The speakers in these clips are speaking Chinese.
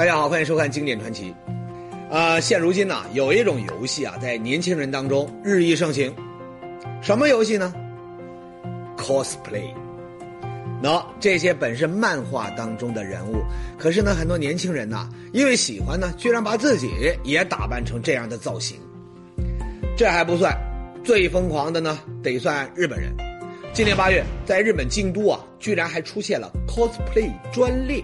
大家好，欢迎收看《经典传奇》。啊，现如今呢，有一种游戏啊，在年轻人当中日益盛行。什么游戏呢？cosplay。那这些本是漫画当中的人物，可是呢，很多年轻人呐，因为喜欢呢，居然把自己也打扮成这样的造型。这还不算，最疯狂的呢，得算日本人。今年八月，在日本京都啊，居然还出现了 cosplay 专列。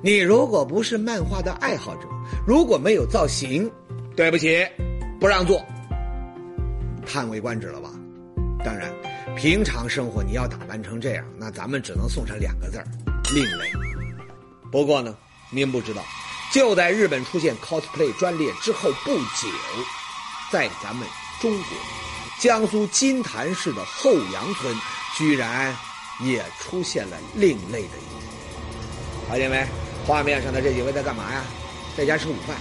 你如果不是漫画的爱好者，如果没有造型，对不起，不让做。叹为观止了吧？当然，平常生活你要打扮成这样，那咱们只能送上两个字儿：另类。不过呢，您不知道，就在日本出现 cosplay 专列之后不久，在咱们中国，江苏金坛市的后洋村，居然也出现了另类的一幕。发现没？画面上的这几位在干嘛呀？在家吃午饭。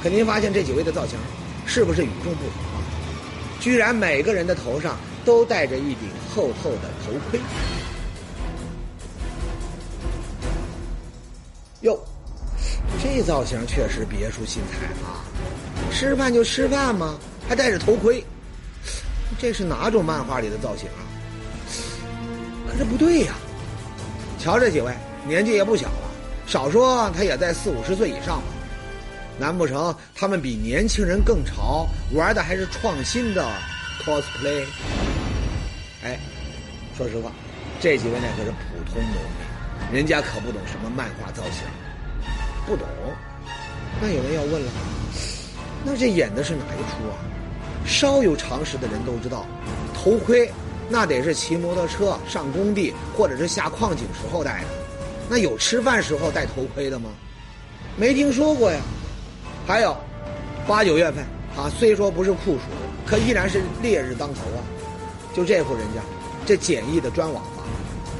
可您发现这几位的造型是不是与众不同啊？居然每个人的头上都戴着一顶厚厚的头盔。哟，这造型确实别出心裁啊！吃饭就吃饭吗？还戴着头盔？这是哪种漫画里的造型啊？可是不对呀！瞧这几位，年纪也不小了。少说他也在四五十岁以上吧，难不成他们比年轻人更潮，玩的还是创新的 cosplay？哎，说实话，这几位呢可是普通农民，人家可不懂什么漫画造型，不懂。那有人要问了，那这演的是哪一出啊？稍有常识的人都知道，头盔那得是骑摩托车上工地或者是下矿井时候戴的。那有吃饭时候戴头盔的吗？没听说过呀。还有，八九月份啊，虽说不是酷暑，可依然是烈日当头啊。就这户人家，这简易的砖瓦房，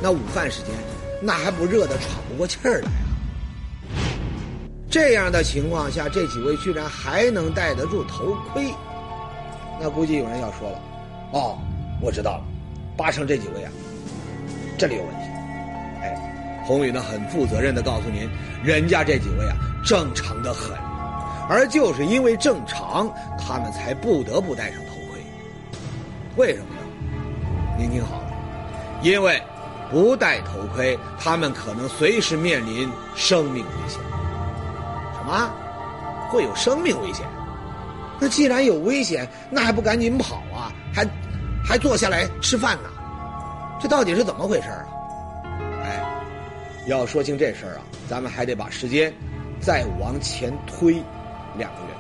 那午饭时间，那还不热得喘不过气儿来啊。这样的情况下，这几位居然还能戴得住头盔，那估计有人要说了，哦，我知道了，八成这几位啊，这里有问题。哎宏宇呢，很负责任的告诉您，人家这几位啊，正常的很，而就是因为正常，他们才不得不戴上头盔。为什么呢？您听好了，因为不戴头盔，他们可能随时面临生命危险。什么？会有生命危险？那既然有危险，那还不赶紧跑啊？还还坐下来吃饭呢？这到底是怎么回事啊？要说清这事儿啊，咱们还得把时间再往前推两个月。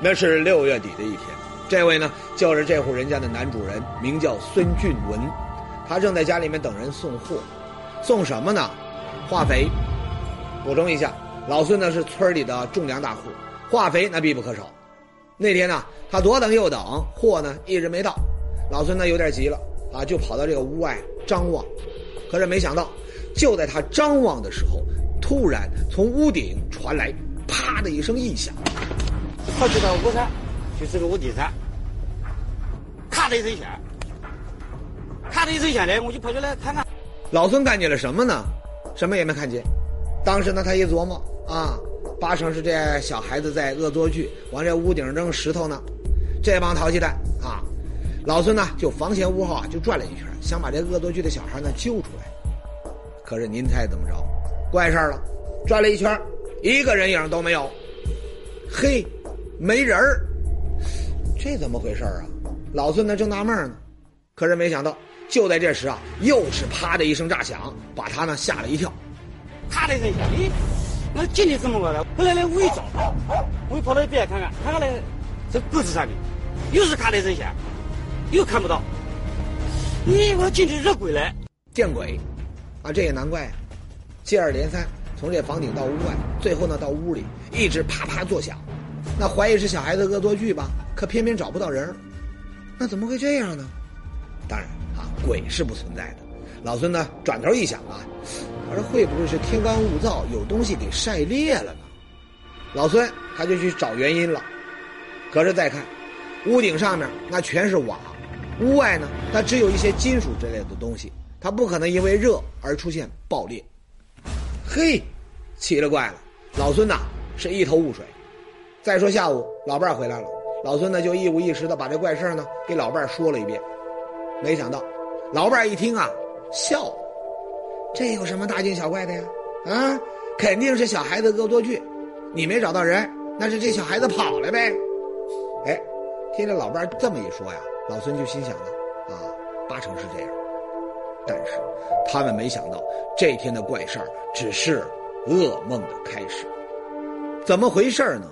那是六月底的一天，这位呢就是这户人家的男主人，名叫孙俊文，他正在家里面等人送货，送什么呢？化肥。补充一下，老孙呢是村里的种粮大户，化肥那必不可少。那天呢，他左等右等，货呢一直没到，老孙呢有点急了啊，就跑到这个屋外张望，可是没想到。就在他张望的时候，突然从屋顶传来“啪”的一声异响。跑去到屋上，就这个屋顶上，咔的一声响，咔的一声响呢，我就跑出来看看。老孙看见了什么呢？什么也没看见。当时呢，他一琢磨啊，八成是这小孩子在恶作剧，往这屋顶扔石头呢。这帮淘气蛋啊！老孙呢，就房前屋后啊，就转了一圈，想把这恶作剧的小孩呢揪出来。可是您猜怎么着？怪事儿了，转了一圈，一个人影都没有。嘿，没人儿，这怎么回事啊？老孙呢正纳闷呢，可是没想到，就在这时啊，又是啪的一声炸响，把他呢吓了一跳。啪的一声响，咦，那进去怎么了？后来来屋一找，我又跑到一边看看，看看来这柜子上面又是咔的一声响，又看不到。咦，我进去热鬼了，见鬼！啊，这也难怪，接二连三，从这房顶到屋外，最后呢到屋里，一直啪啪作响。那怀疑是小孩子恶作剧吧？可偏偏找不到人那怎么会这样呢？当然啊，鬼是不存在的。老孙呢转头一想啊，而会不会是天干物燥，有东西给晒裂了呢？老孙他就去找原因了。可是再看，屋顶上面那全是瓦，屋外呢，它只有一些金属之类的东西。它不可能因为热而出现爆裂。嘿，奇了怪了，老孙呐是一头雾水。再说下午老伴儿回来了，老孙呢就一五一十的把这怪事呢给老伴儿说了一遍。没想到，老伴儿一听啊，笑了。这有什么大惊小怪的呀？啊，肯定是小孩子恶作剧。你没找到人，那是这小孩子跑了呗。哎，听着老伴儿这么一说呀，老孙就心想了，啊，八成是这样。但是他们没想到，这天的怪事儿只是噩梦的开始。怎么回事呢？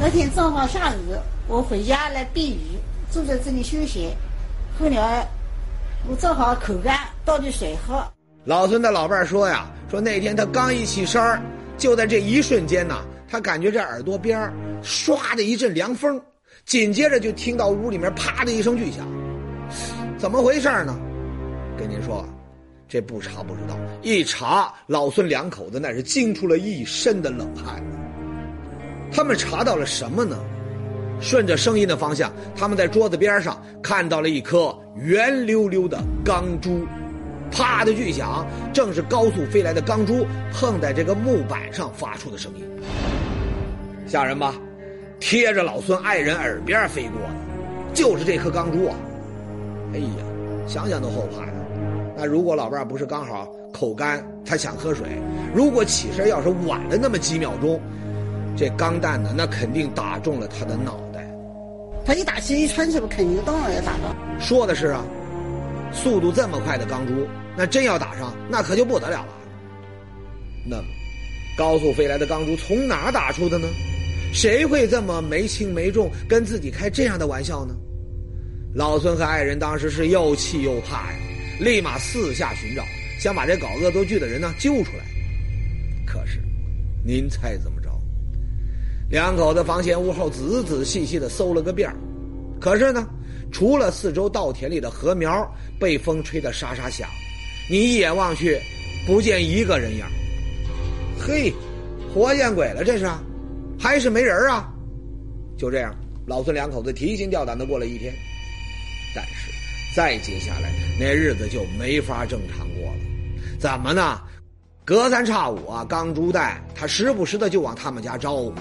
那天正好下雨，我回家来避雨，坐在这里休息。后来我正好口干，倒点水喝。老孙的老伴儿说呀，说那天他刚一起身儿，就在这一瞬间呐，他感觉这耳朵边儿唰的一阵凉风，紧接着就听到屋里面啪的一声巨响。怎么回事呢？跟您说，这不查不知道，一查，老孙两口子那是惊出了一身的冷汗。他们查到了什么呢？顺着声音的方向，他们在桌子边上看到了一颗圆溜溜的钢珠，啪的巨响，正是高速飞来的钢珠碰在这个木板上发出的声音。吓人吧？贴着老孙爱人耳边飞过的，就是这颗钢珠啊！哎呀，想想都后怕呀。那如果老伴不是刚好口干，他想喝水，如果起身要是晚了那么几秒钟，这钢弹呢，那肯定打中了他的脑袋。他一打气一穿，是不是肯定当然要打到？说的是啊，速度这么快的钢珠，那真要打上，那可就不得了了。那么，高速飞来的钢珠从哪打出的呢？谁会这么没轻没重跟自己开这样的玩笑呢？老孙和爱人当时是又气又怕呀，立马四下寻找，想把这搞恶作剧的人呢救出来。可是，您猜怎么着？两口子房前屋后仔仔细细的搜了个遍可是呢，除了四周稻田里的禾苗被风吹得沙沙响，你一眼望去，不见一个人影。嘿，活见鬼了，这是，还是没人啊？就这样，老孙两口子提心吊胆的过了一天。但是，再接下来那日子就没法正常过了。怎么呢？隔三差五啊，钢珠弹他时不时的就往他们家招呼。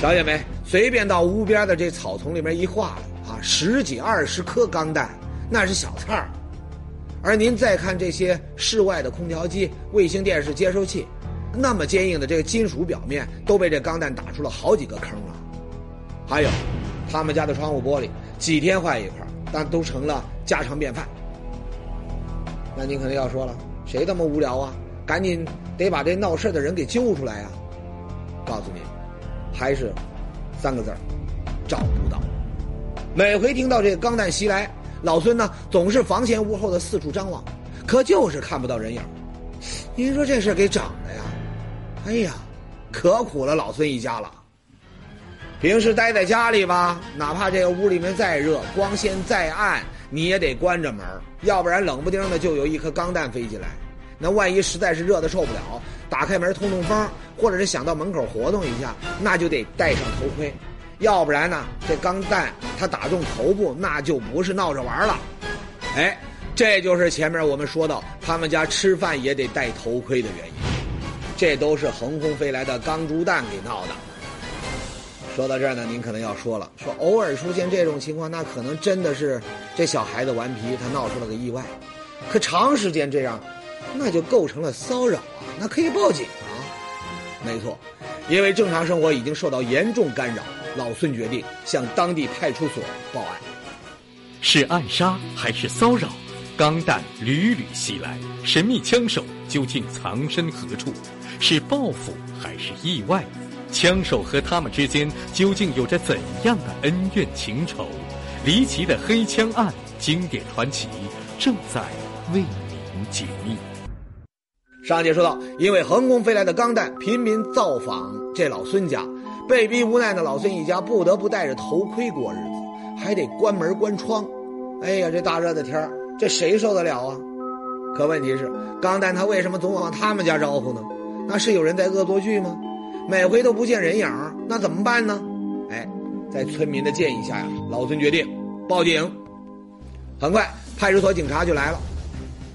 瞧见没？随便到屋边的这草丛里面一画啊，十几二十颗钢弹，那是小菜儿。而您再看这些室外的空调机、卫星电视接收器，那么坚硬的这个金属表面都被这钢弹打出了好几个坑了。还有，他们家的窗户玻璃几天坏一块，但都成了家常便饭。那您可能要说了，谁这么无聊啊？赶紧得把这闹事的人给揪出来呀！告诉你。还是三个字儿，找不到。每回听到这个钢弹袭来，老孙呢总是房前屋后的四处张望，可就是看不到人影。您说这事给整的呀？哎呀，可苦了老孙一家了。平时待在家里吧，哪怕这个屋里面再热，光线再暗，你也得关着门，要不然冷不丁的就有一颗钢弹飞进来。那万一实在是热的受不了，打开门通通风，或者是想到门口活动一下，那就得戴上头盔，要不然呢，这钢弹它打中头部，那就不是闹着玩了。哎，这就是前面我们说到他们家吃饭也得戴头盔的原因。这都是横空飞来的钢珠弹给闹的。说到这儿呢，您可能要说了，说偶尔出现这种情况，那可能真的是这小孩子顽皮，他闹出了个意外。可长时间这样。那就构成了骚扰啊！那可以报警啊！没错，因为正常生活已经受到严重干扰，老孙决定向当地派出所报案。是暗杀还是骚扰？钢弹屡屡袭来，神秘枪手究竟藏身何处？是报复还是意外？枪手和他们之间究竟有着怎样的恩怨情仇？离奇的黑枪案，经典传奇正在为您解密。上节说到，因为横空飞来的钢弹频频造访这老孙家，被逼无奈的老孙一家不得不戴着头盔过日子，还得关门关窗。哎呀，这大热的天这谁受得了啊？可问题是，钢弹他为什么总往他们家招呼呢？那是有人在恶作剧吗？每回都不见人影，那怎么办呢？哎，在村民的建议下呀，老孙决定报警。很快，派出所警察就来了。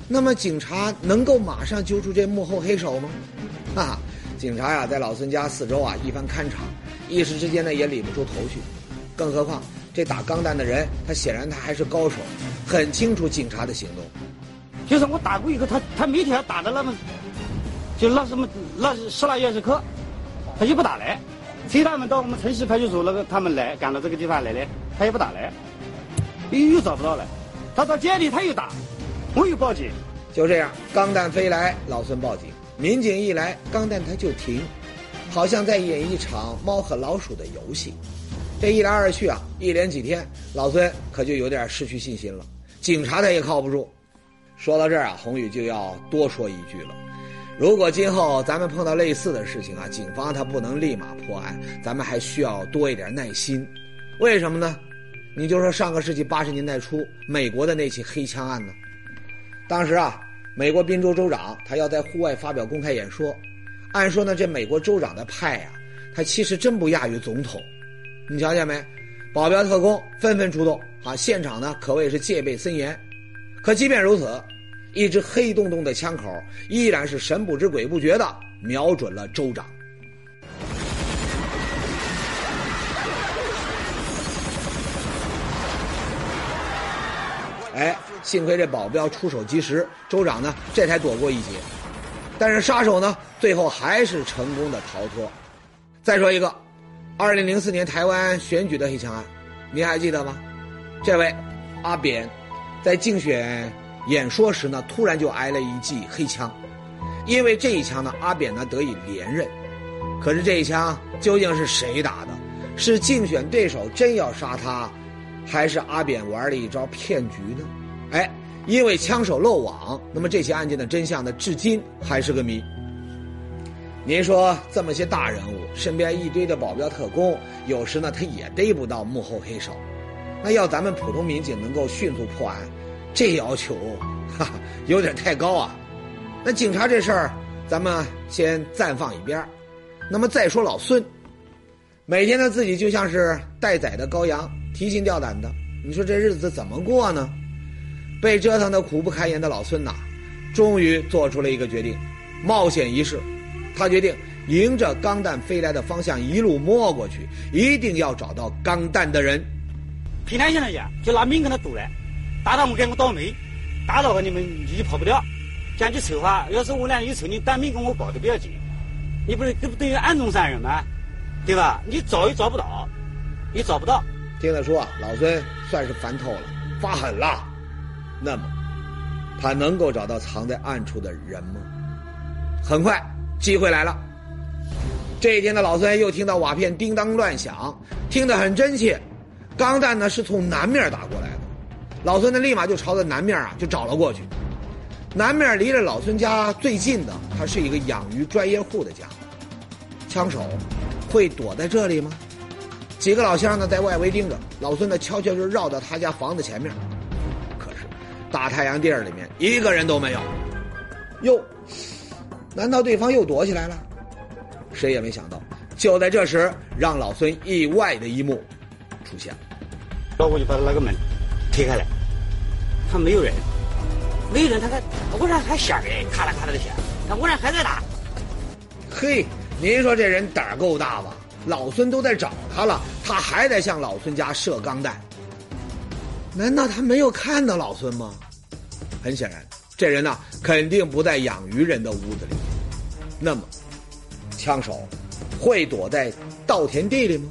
那么警察能够马上揪出这幕后黑手吗？哈哈，警察呀，在老孙家四周啊一番勘察，一时之间呢也理不出头绪。更何况这打钢弹的人，他显然他还是高手，很清楚警察的行动。就是我打过以后，他他每天打的那么，就那什么那十来月时课，他就不打来。催他们到我们城西派出所那个他们来赶到这个地方来的，他也不打来，又又找不到了。他到街里他又打，我又报警。就这样，钢弹飞来，老孙报警。民警一来，钢弹他就停，好像在演一场猫和老鼠的游戏。这一来二去啊，一连几天，老孙可就有点失去信心了。警察他也靠不住。说到这儿啊，宏宇就要多说一句了。如果今后咱们碰到类似的事情啊，警方他不能立马破案，咱们还需要多一点耐心。为什么呢？你就说上个世纪八十年代初美国的那起黑枪案呢？当时啊，美国宾州州长他要在户外发表公开演说，按说呢，这美国州长的派呀，他其实真不亚于总统。你瞧见没？保镖特工纷纷出动啊，现场呢可谓是戒备森严。可即便如此。一支黑洞洞的枪口依然是神不知鬼不觉的瞄准了州长。哎，幸亏这保镖出手及时，州长呢这才躲过一劫。但是杀手呢，最后还是成功的逃脱。再说一个，二零零四年台湾选举的黑枪案，您还记得吗？这位阿扁在竞选。演说时呢，突然就挨了一记黑枪，因为这一枪呢，阿扁呢得以连任。可是这一枪究竟是谁打的？是竞选对手真要杀他，还是阿扁玩了一招骗局呢？哎，因为枪手漏网，那么这起案件的真相呢，至今还是个谜。您说这么些大人物，身边一堆的保镖特工，有时呢他也逮不到幕后黑手，那要咱们普通民警能够迅速破案？这要求，哈哈，有点太高啊。那警察这事儿，咱们先暂放一边那么再说老孙，每天他自己就像是待宰的羔羊，提心吊胆的。你说这日子怎么过呢？被折腾的苦不堪言的老孙呐，终于做出了一个决定，冒险一试。他决定迎着钢弹飞来的方向一路摸过去，一定要找到钢弹的人。平常心来讲，就拿命跟他赌来。打到我给我倒霉，打到话你们你就跑不掉。讲句丑话，要是我俩有仇，你单命跟我搞都不要紧。你不是这不等于暗中杀人吗？对吧？你找也找不到，你找不到。听他说啊，老孙算是烦透了，发狠了。那么，他能够找到藏在暗处的人吗？很快，机会来了。这一天的老孙又听到瓦片叮当乱响，听得很真切。钢弹呢是从南面打过来的。老孙呢，立马就朝着南面啊，就找了过去。南面离着老孙家最近的，他是一个养鱼专业户的家。枪手会躲在这里吗？几个老乡呢，在外围盯着。老孙呢，悄悄就绕到他家房子前面。可是，大太阳地儿里面一个人都没有。哟，难道对方又躲起来了？谁也没想到，就在这时，让老孙意外的一幕出现了。然后我就把那个门推开来。他没有人，没有人，他还我这还响哎，咔啦咔啦的响，他我这还在打。嘿，您说这人胆儿够大吧？老孙都在找他了，他还在向老孙家射钢弹。难道他没有看到老孙吗？很显然，这人呢肯定不在养鱼人的屋子里。那么，枪手会躲在稻田地里吗？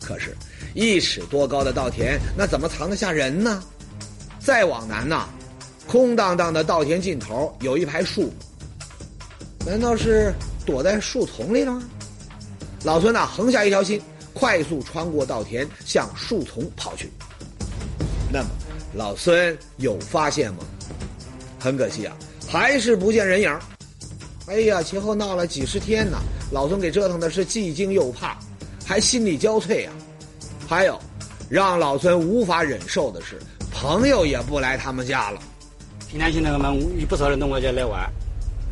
可是，一尺多高的稻田，那怎么藏得下人呢？再往南呐，空荡荡的稻田尽头有一排树，难道是躲在树丛里了吗？老孙呐，横下一条心，快速穿过稻田，向树丛跑去。那么，老孙有发现吗？很可惜啊，还是不见人影。哎呀，前后闹了几十天呢，老孙给折腾的是既惊又怕，还心力交瘁啊。还有，让老孙无法忍受的是。朋友也不来他们家了。平常现在嘛，有不少人到我家来玩，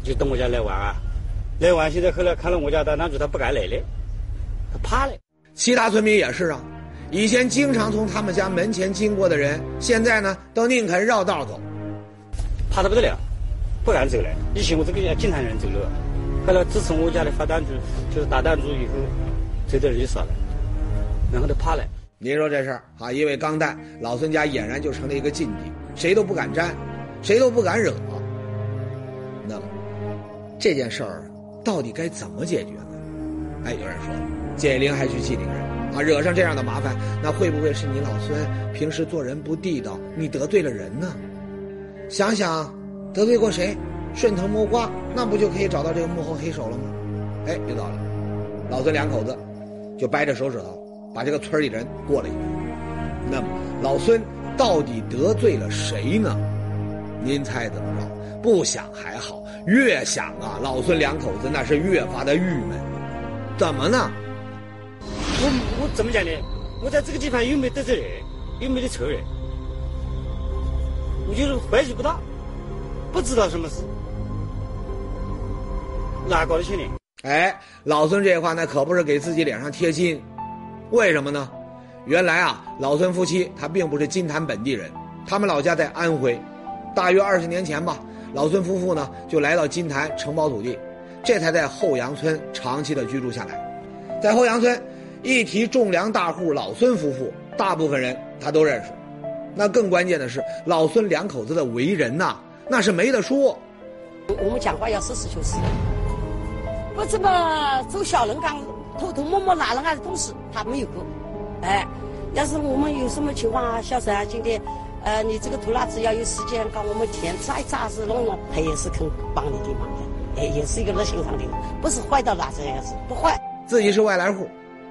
就到我家来玩啊。来玩，现在后来看到我家大男主，他不敢来了，他怕了。其他村民也是啊，以前经常从他们家门前经过的人，现在呢都宁肯绕道走，怕的不得了，不敢走了。以前我这个经常人走路，后来自从我家里发弹珠，就是打弹珠以后，走的人就少了，然后就怕了。您说这事儿啊，因为钢弹，老孙家俨然就成了一个禁地，谁都不敢沾，谁都不敢惹。那么这件事儿到底该怎么解决呢？哎，有人说，解铃还须系铃人啊，惹上这样的麻烦，那会不会是你老孙平时做人不地道，你得罪了人呢？想想得罪过谁？顺藤摸瓜，那不就可以找到这个幕后黑手了吗？哎，有道理。老孙两口子就掰着手指头把这个村里人过了一遍。那么老孙到底得罪了谁呢？您猜怎么着？不想还好，越想啊，老孙两口子那是越发的郁闷。怎么呢？我我怎么讲呢？我在这个地方又没得罪人，又没得仇人，我就是怀疑不大，不知道什么事。哪搞的去呢？哎，老孙这话那可不是给自己脸上贴金，为什么呢？原来啊，老孙夫妻他并不是金坛本地人，他们老家在安徽。大约二十年前吧，老孙夫妇呢就来到金坛承包土地，这才在后阳村长期的居住下来。在后阳村，一提种粮大户老孙夫妇，大部分人他都认识。那更关键的是，老孙两口子的为人呐，那是没得说。我们讲话要实事求是。不怎么走小人岗，偷偷摸摸拿人家的东西，他没有过。哎，要是我们有什么情况啊，小沈啊，今天，呃，你这个土拉子要有时间，搞我们田扎一扎子弄弄，他也是肯帮你的忙的，哎，也是一个热心肠的人，不是坏到哪这样子，不坏。自己是外来户，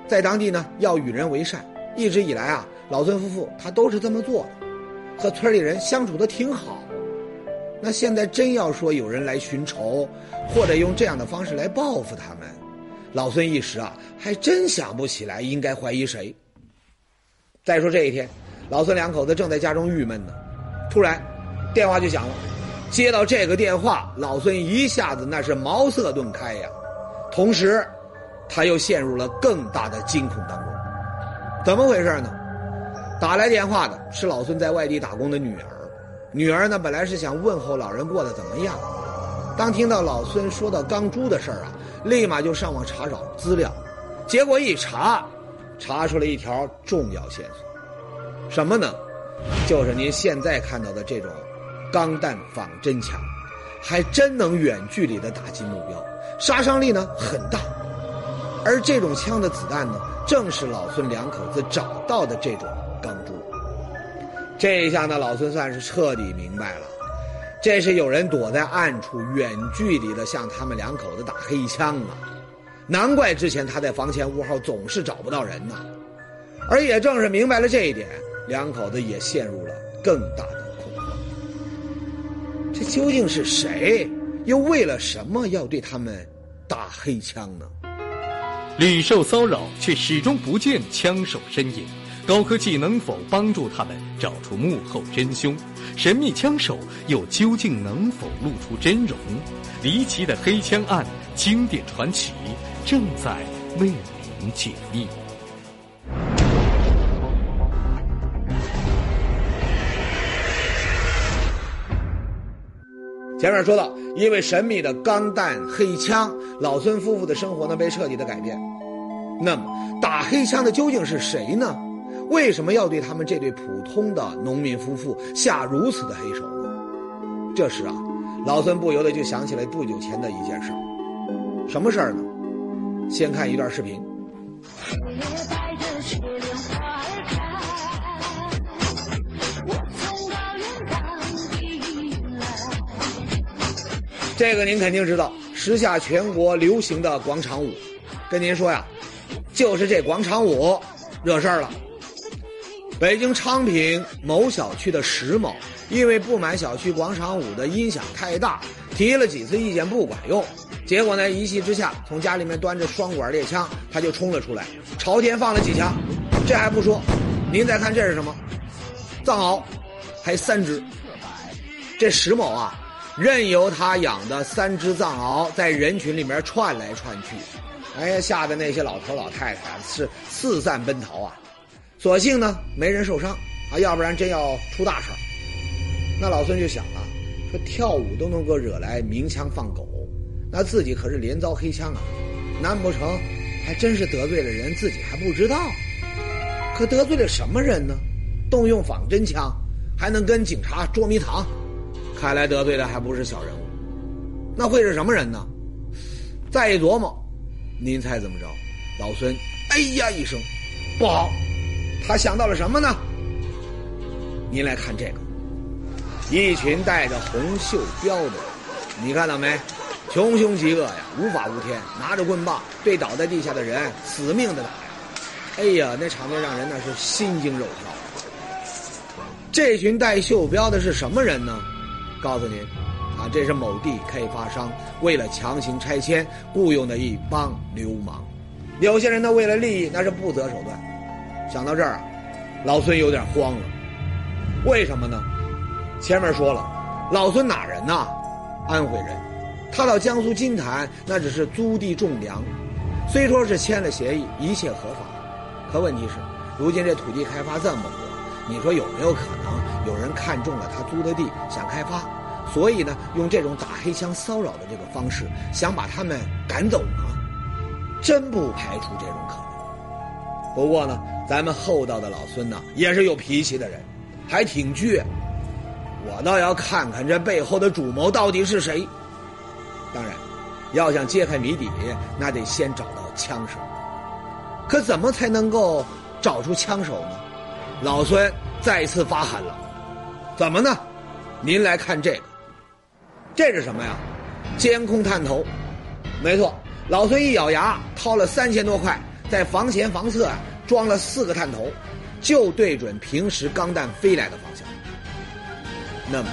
在当地呢要与人为善，一直以来啊，老孙夫妇他都是这么做的，和村里人相处的挺好。那现在真要说有人来寻仇，或者用这样的方式来报复他们，老孙一时啊还真想不起来应该怀疑谁。再说这一天，老孙两口子正在家中郁闷呢，突然电话就响了。接到这个电话，老孙一下子那是茅塞顿开呀，同时他又陷入了更大的惊恐当中。怎么回事呢？打来电话的是老孙在外地打工的女儿。女儿呢，本来是想问候老人过得怎么样，当听到老孙说到钢珠的事儿啊，立马就上网查找资料，结果一查，查出了一条重要线索，什么呢？就是您现在看到的这种钢弹仿真枪，还真能远距离的打击目标，杀伤力呢很大，而这种枪的子弹呢，正是老孙两口子找到的这种钢珠。这一下呢，老孙算是彻底明白了，这是有人躲在暗处，远距离的向他们两口子打黑枪啊！难怪之前他在房前屋后总是找不到人呢。而也正是明白了这一点，两口子也陷入了更大的恐慌。这究竟是谁？又为了什么要对他们打黑枪呢？屡受骚扰，却始终不见枪手身影。高科技能否帮助他们找出幕后真凶？神秘枪手又究竟能否露出真容？离奇的黑枪案，经典传奇正在为您解密。前面说到，因为神秘的钢弹黑枪，老孙夫妇的生活呢被彻底的改变。那么，打黑枪的究竟是谁呢？为什么要对他们这对普通的农民夫妇下如此的黑手呢？这时啊，老孙不由得就想起来不久前的一件事儿。什么事儿呢？先看一段视频。这个您肯定知道，时下全国流行的广场舞。跟您说呀，就是这广场舞惹事儿了。北京昌平某小区的石某，因为不满小区广场舞的音响太大，提了几次意见不管用，结果呢一气之下，从家里面端着双管猎枪，他就冲了出来，朝天放了几枪。这还不说，您再看这是什么？藏獒，还三只。这石某啊，任由他养的三只藏獒在人群里面窜来窜去，哎呀，吓得那些老头老太太是四散奔逃啊。所幸呢，没人受伤啊，要不然真要出大事那老孙就想了，说跳舞都能够惹来鸣枪放狗，那自己可是连遭黑枪啊！难不成还真是得罪了人，自己还不知道？可得罪了什么人呢？动用仿真枪，还能跟警察捉迷藏？看来得罪的还不是小人物，那会是什么人呢？再一琢磨，您猜怎么着？老孙哎呀一声，不好！他想到了什么呢？您来看这个，一群带着红袖标的人，你看到没？穷凶极恶呀，无法无天，拿着棍棒对倒在地下的人死命的打呀！哎呀，那场面让人那是心惊肉跳。这群带袖标的是什么人呢？告诉您，啊，这是某地开发商为了强行拆迁雇佣的一帮流氓。有些人呢，为了利益那是不择手段。想到这儿，老孙有点慌了。为什么呢？前面说了，老孙哪人呐？安徽人。他到江苏金坛，那只是租地种粮，虽说是签了协议，一切合法，可问题是，如今这土地开发这么火，你说有没有可能有人看中了他租的地，想开发，所以呢，用这种打黑枪骚扰的这个方式，想把他们赶走呢？真不排除这种可能。不过呢，咱们厚道的老孙呢，也是有脾气的人，还挺倔。我倒要看看这背后的主谋到底是谁。当然，要想揭开谜底，那得先找到枪手。可怎么才能够找出枪手呢？老孙再次发狠了，怎么呢？您来看这个，这是什么呀？监控探头。没错，老孙一咬牙，掏了三千多块，在房前房侧啊装了四个探头，就对准平时钢弹飞来的方向。那么，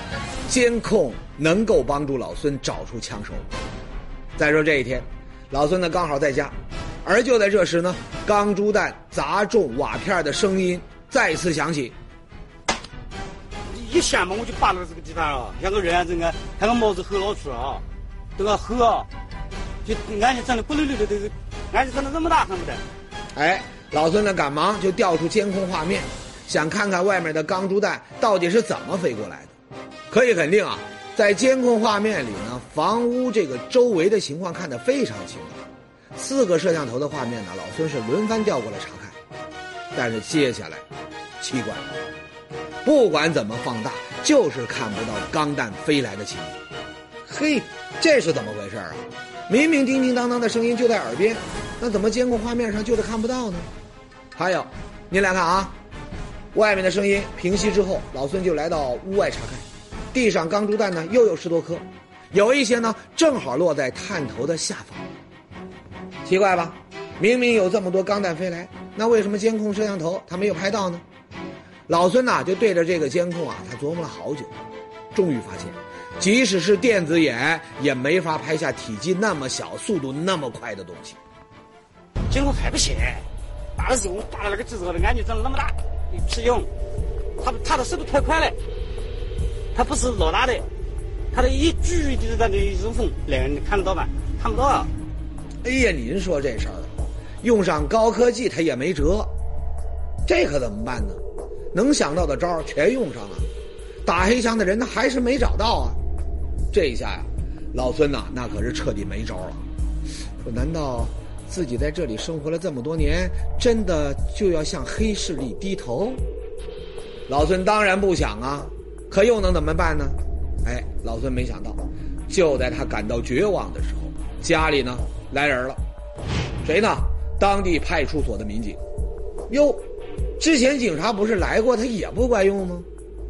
监控。能够帮助老孙找出枪手。再说这一天，老孙呢刚好在家，而就在这时呢，钢珠弹砸中瓦片的声音再次响起。一下嘛，我就扒到这个地方了，像个人啊这个，像个帽子吼老出啊，这个后啊，就眼睛睁的咕噜噜的，这个眼睛睁的这么大，看不得。哎，老孙呢赶忙就调出监控画面，想看看外面的钢珠弹到底是怎么飞过来的。可以肯定啊。在监控画面里呢，房屋这个周围的情况看得非常清楚。四个摄像头的画面呢，老孙是轮番调过来查看。但是接下来，奇怪了，不管怎么放大，就是看不到钢弹飞来的情景。嘿，这是怎么回事啊？明明叮叮当当的声音就在耳边，那怎么监控画面上就是看不到呢？还有，您来看啊，外面的声音平息之后，老孙就来到屋外查看。地上钢珠弹呢，又有十多颗，有一些呢正好落在探头的下方。奇怪吧？明明有这么多钢弹飞来，那为什么监控摄像头它没有拍到呢？老孙呐就对着这个监控啊，他琢磨了好久，终于发现，即使是电子眼也没法拍下体积那么小、速度那么快的东西。监控还不行，打的时候打的那个机子的眼睛长得那么大，你屁用？他他的速度太快了。他不是老大的，他的一举就是在那一风，两个人看得到吗？看不到。啊。哎呀，您说这事儿，用上高科技他也没辙，这可怎么办呢？能想到的招儿全用上了，打黑枪的人他还是没找到啊。这一下呀，老孙呐那可是彻底没招了。说难道自己在这里生活了这么多年，真的就要向黑势力低头？老孙当然不想啊。可又能怎么办呢？哎，老孙没想到，就在他感到绝望的时候，家里呢来人了。谁呢？当地派出所的民警。哟，之前警察不是来过，他也不管用吗？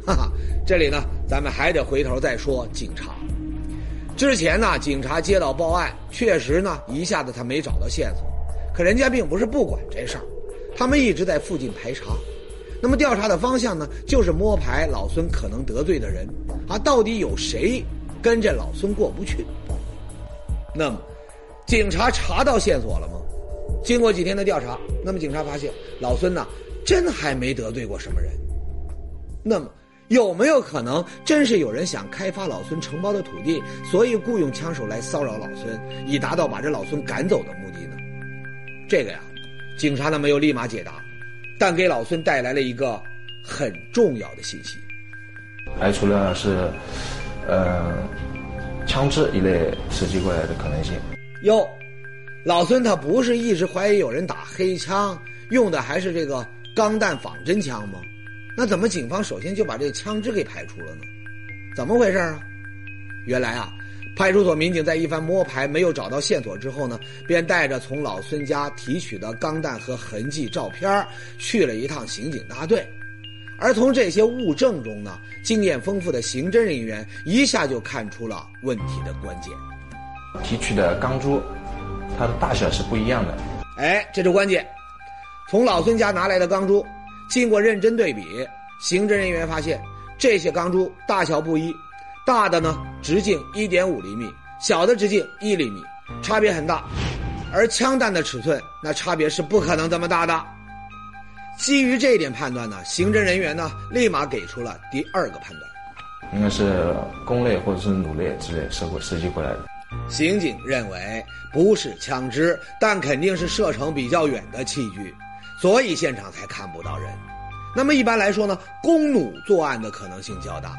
哈哈，这里呢，咱们还得回头再说警察。之前呢，警察接到报案，确实呢，一下子他没找到线索，可人家并不是不管这事儿，他们一直在附近排查。那么调查的方向呢，就是摸排老孙可能得罪的人，啊，到底有谁跟这老孙过不去？那么，警察查到线索了吗？经过几天的调查，那么警察发现老孙呢，真还没得罪过什么人。那么，有没有可能真是有人想开发老孙承包的土地，所以雇佣枪手来骚扰老孙，以达到把这老孙赶走的目的呢？这个呀，警察呢没有立马解答。但给老孙带来了一个很重要的信息，排除了是，呃，枪支一类射击过来的可能性。哟，老孙他不是一直怀疑有人打黑枪，用的还是这个钢弹仿真枪吗？那怎么警方首先就把这个枪支给排除了呢？怎么回事啊？原来啊，派出所民警在一番摸排没有找到线索之后呢，便带着从老孙家提取的钢弹和痕迹照片去了一趟刑警大队。而从这些物证中呢，经验丰富的刑侦人员一下就看出了问题的关键。提取的钢珠，它的大小是不一样的。哎，这是关键。从老孙家拿来的钢珠，经过认真对比，刑侦人员发现这些钢珠大小不一，大的呢直径一点五厘米，小的直径一厘米，差别很大。而枪弹的尺寸，那差别是不可能这么大的。基于这一点判断呢，刑侦人员呢立马给出了第二个判断，应该是弓类或者是弩类之类射过射击过来的。刑警认为不是枪支，但肯定是射程比较远的器具，所以现场才看不到人。那么一般来说呢，弓弩作案的可能性较大。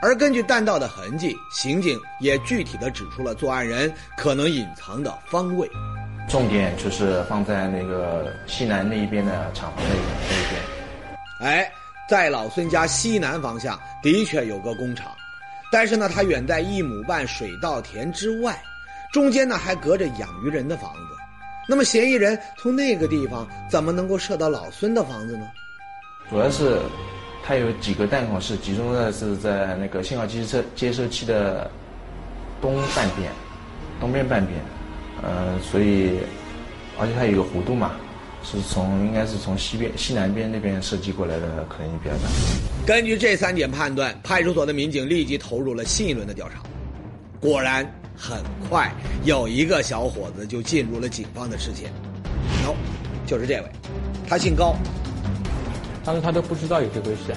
而根据弹道的痕迹，刑警也具体的指出了作案人可能隐藏的方位。重点就是放在那个西南那一边的厂房那那一边。哎，在老孙家西南方向的确有个工厂，但是呢，它远在一亩半水稻田之外，中间呢还隔着养鱼人的房子。那么嫌疑人从那个地方怎么能够射到老孙的房子呢？主要是，他有几个弹孔是集中在是在那个信号接收接收器的东半边，东边半边。呃，所以，而且它有个弧度嘛，是从应该是从西边西南边那边射击过来的可能性比较大。根据这三点判断，派出所的民警立即投入了新一轮的调查。果然，很快有一个小伙子就进入了警方的视线。喏，就是这位，他姓高。当时他都不知道有这回事，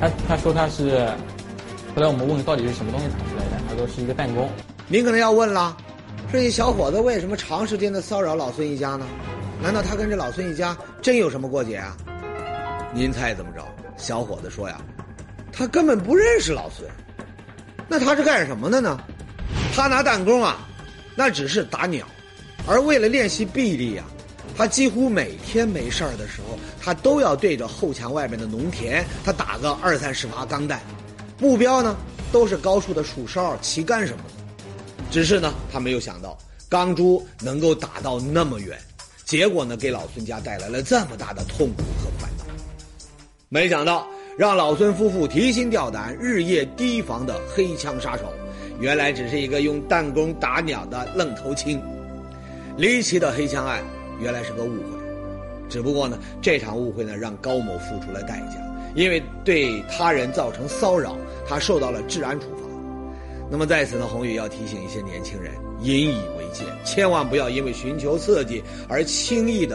他他说他是，后来我们问到底是什么东西打出来的，他说是一个弹弓。您可能要问了。这小伙子为什么长时间的骚扰老孙一家呢？难道他跟这老孙一家真有什么过节啊？您猜怎么着？小伙子说呀，他根本不认识老孙。那他是干什么的呢？他拿弹弓啊，那只是打鸟。而为了练习臂力啊，他几乎每天没事儿的时候，他都要对着后墙外面的农田，他打个二三十发钢弹。目标呢，都是高处的树梢、旗杆什么的。只是呢，他没有想到钢珠能够打到那么远，结果呢，给老孙家带来了这么大的痛苦和烦恼。没想到让老孙夫妇提心吊胆、日夜提防的黑枪杀手，原来只是一个用弹弓打鸟的愣头青。离奇的黑枪案原来是个误会，只不过呢，这场误会呢，让高某付出了代价，因为对他人造成骚扰，他受到了治安处罚。那么在此呢，宏宇要提醒一些年轻人，引以为戒，千万不要因为寻求刺激而轻易的。